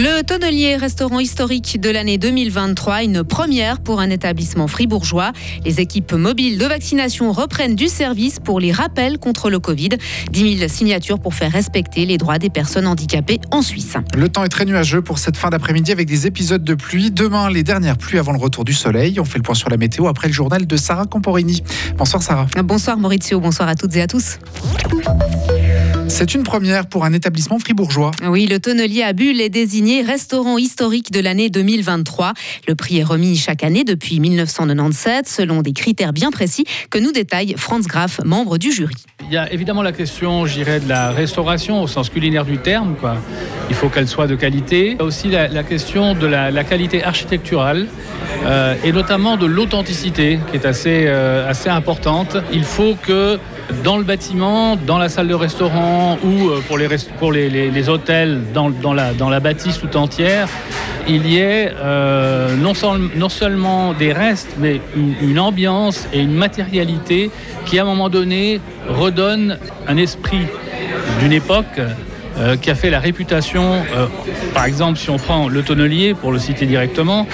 Le tonnelier restaurant historique de l'année 2023, une première pour un établissement fribourgeois. Les équipes mobiles de vaccination reprennent du service pour les rappels contre le Covid. 10 000 signatures pour faire respecter les droits des personnes handicapées en Suisse. Le temps est très nuageux pour cette fin d'après-midi avec des épisodes de pluie. Demain, les dernières pluies avant le retour du soleil. On fait le point sur la météo après le journal de Sarah Camporini. Bonsoir Sarah. Bonsoir Maurizio, bonsoir à toutes et à tous. C'est une première pour un établissement fribourgeois. Oui, le tonnelier à Bulle est désigné restaurant historique de l'année 2023. Le prix est remis chaque année depuis 1997 selon des critères bien précis que nous détaille Franz Graff, membre du jury. Il y a évidemment la question, j'irais, de la restauration au sens culinaire du terme. Quoi. Il faut qu'elle soit de qualité. Il y a aussi la, question de la, qualité architecturale euh, et notamment de l'authenticité qui est assez, euh, assez importante. Il faut que dans le bâtiment, dans la salle de restaurant ou euh, pour les, hôtels, dans, la, bâtisse tout entière, il y ait euh, non, non, seulement des restes, mais une, ambiance et une matérialité qui, à un moment donné, redonne un esprit d'une époque euh, qui a fait la réputation, par exemple si on prend le tonnelier, pour le citer directement,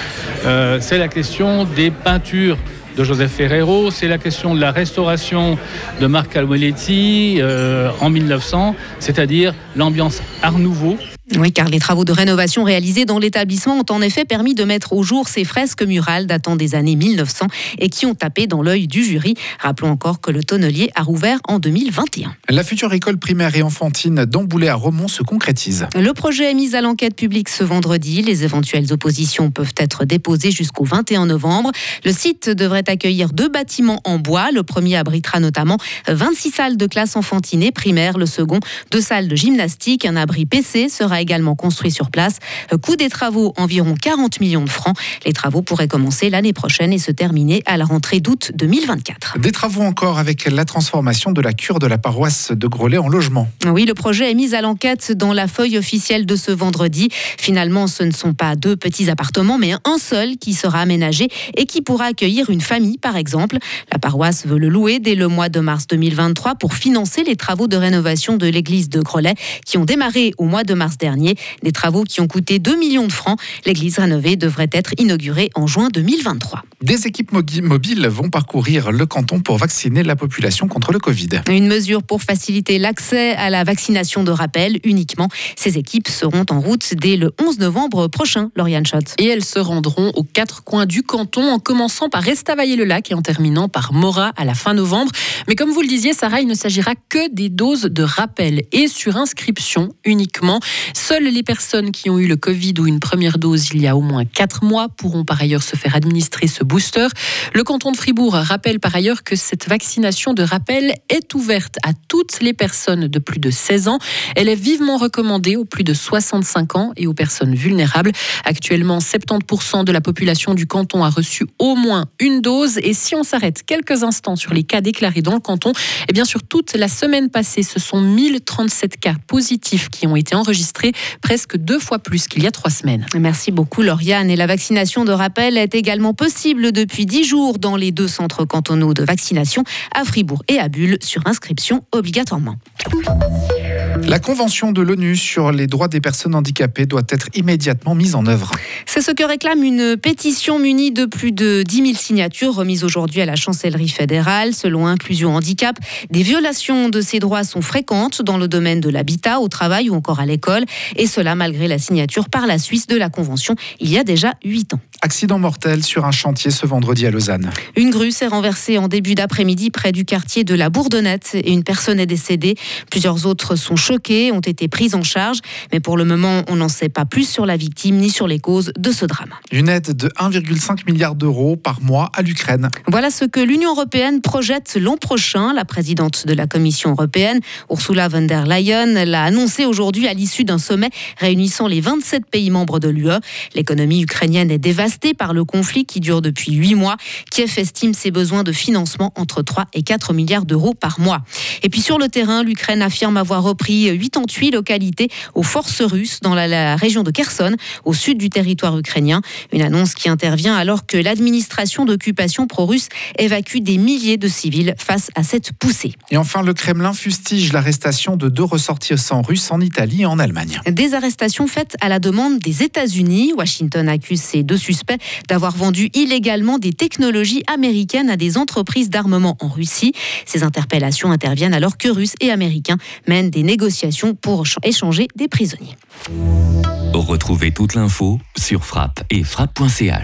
c'est la question des peintures de Joseph Ferrero, c'est la question de la restauration de Marc Almoletti euh, en 1900, c'est-à-dire l'ambiance Art Nouveau oui, car les travaux de rénovation réalisés dans l'établissement ont en effet permis de mettre au jour ces fresques murales datant des années 1900 et qui ont tapé dans l'œil du jury. Rappelons encore que le tonnelier a rouvert en 2021. La future école primaire et enfantine d'Amboulay à Romont se concrétise. Le projet est mis à l'enquête publique ce vendredi. Les éventuelles oppositions peuvent être déposées jusqu'au 21 novembre. Le site devrait accueillir deux bâtiments en bois. Le premier abritera notamment 26 salles de classe enfantine et primaire. Le second, deux salles de gymnastique. Un abri PC sera également construit sur place. Euh, coût des travaux, environ 40 millions de francs. Les travaux pourraient commencer l'année prochaine et se terminer à la rentrée d'août 2024. Des travaux encore avec la transformation de la cure de la paroisse de Grelais en logement. Oui, le projet est mis à l'enquête dans la feuille officielle de ce vendredi. Finalement, ce ne sont pas deux petits appartements, mais un seul qui sera aménagé et qui pourra accueillir une famille, par exemple. La paroisse veut le louer dès le mois de mars 2023 pour financer les travaux de rénovation de l'église de Grelais qui ont démarré au mois de mars dernier dernier. Des travaux qui ont coûté 2 millions de francs. L'église rénovée devrait être inaugurée en juin 2023. Des équipes mobiles vont parcourir le canton pour vacciner la population contre le Covid. Une mesure pour faciliter l'accès à la vaccination de rappel uniquement. Ces équipes seront en route dès le 11 novembre prochain, Lauriane Schott. Et elles se rendront aux quatre coins du canton en commençant par Estavayer-le-Lac et en terminant par Morat à la fin novembre. Mais comme vous le disiez, Sarah, il ne s'agira que des doses de rappel et sur inscription uniquement. Seules les personnes qui ont eu le Covid ou une première dose il y a au moins 4 mois pourront par ailleurs se faire administrer ce booster. Le canton de Fribourg rappelle par ailleurs que cette vaccination de rappel est ouverte à toutes les personnes de plus de 16 ans. Elle est vivement recommandée aux plus de 65 ans et aux personnes vulnérables. Actuellement, 70% de la population du canton a reçu au moins une dose. Et si on s'arrête quelques instants sur les cas déclarés dans le canton, eh bien sur toute la semaine passée, ce sont 1037 cas positifs qui ont été enregistrés presque deux fois plus qu'il y a trois semaines. Merci beaucoup Lauriane. Et la vaccination de rappel est également possible depuis dix jours dans les deux centres cantonaux de vaccination à Fribourg et à Bulle sur inscription obligatoirement. La Convention de l'ONU sur les droits des personnes handicapées doit être immédiatement mise en œuvre. C'est ce que réclame une pétition munie de plus de 10 000 signatures remise aujourd'hui à la chancellerie fédérale. Selon Inclusion Handicap, des violations de ces droits sont fréquentes dans le domaine de l'habitat, au travail ou encore à l'école. Et cela malgré la signature par la Suisse de la Convention il y a déjà 8 ans. Accident mortel sur un chantier ce vendredi à Lausanne. Une grue s'est renversée en début d'après-midi près du quartier de la Bourdonnette et une personne est décédée. Plusieurs autres sont choqués, ont été prises en charge, mais pour le moment, on n'en sait pas plus sur la victime ni sur les causes de ce drame. Une aide de 1,5 milliard d'euros par mois à l'Ukraine. Voilà ce que l'Union européenne projette l'an prochain. La présidente de la Commission européenne, Ursula von der Leyen, l'a annoncé aujourd'hui à l'issue d'un sommet réunissant les 27 pays membres de l'UE. L'économie ukrainienne est dévastée dévasté par le conflit qui dure depuis huit mois. Kiev estime ses besoins de financement entre 3 et 4 milliards d'euros par mois. Et puis sur le terrain, l'Ukraine affirme avoir repris 88 localités aux forces russes dans la, région de Kherson, au sud du territoire ukrainien. Une annonce qui intervient alors que l'administration d'occupation pro-russe évacue des milliers de civils face à cette poussée. Et enfin, le Kremlin fustige l'arrestation de deux ressortissants russes en Italie et en Allemagne. Des arrestations faites à la demande des États-Unis. Washington accuse ces deux suspects d'avoir vendu illégalement des technologies américaines à des entreprises d'armement en Russie. Ces interpellations interviennent alors que Russes et Américains mènent des négociations pour échanger des prisonniers. Retrouvez toute l'info sur frappe et frappe.ch.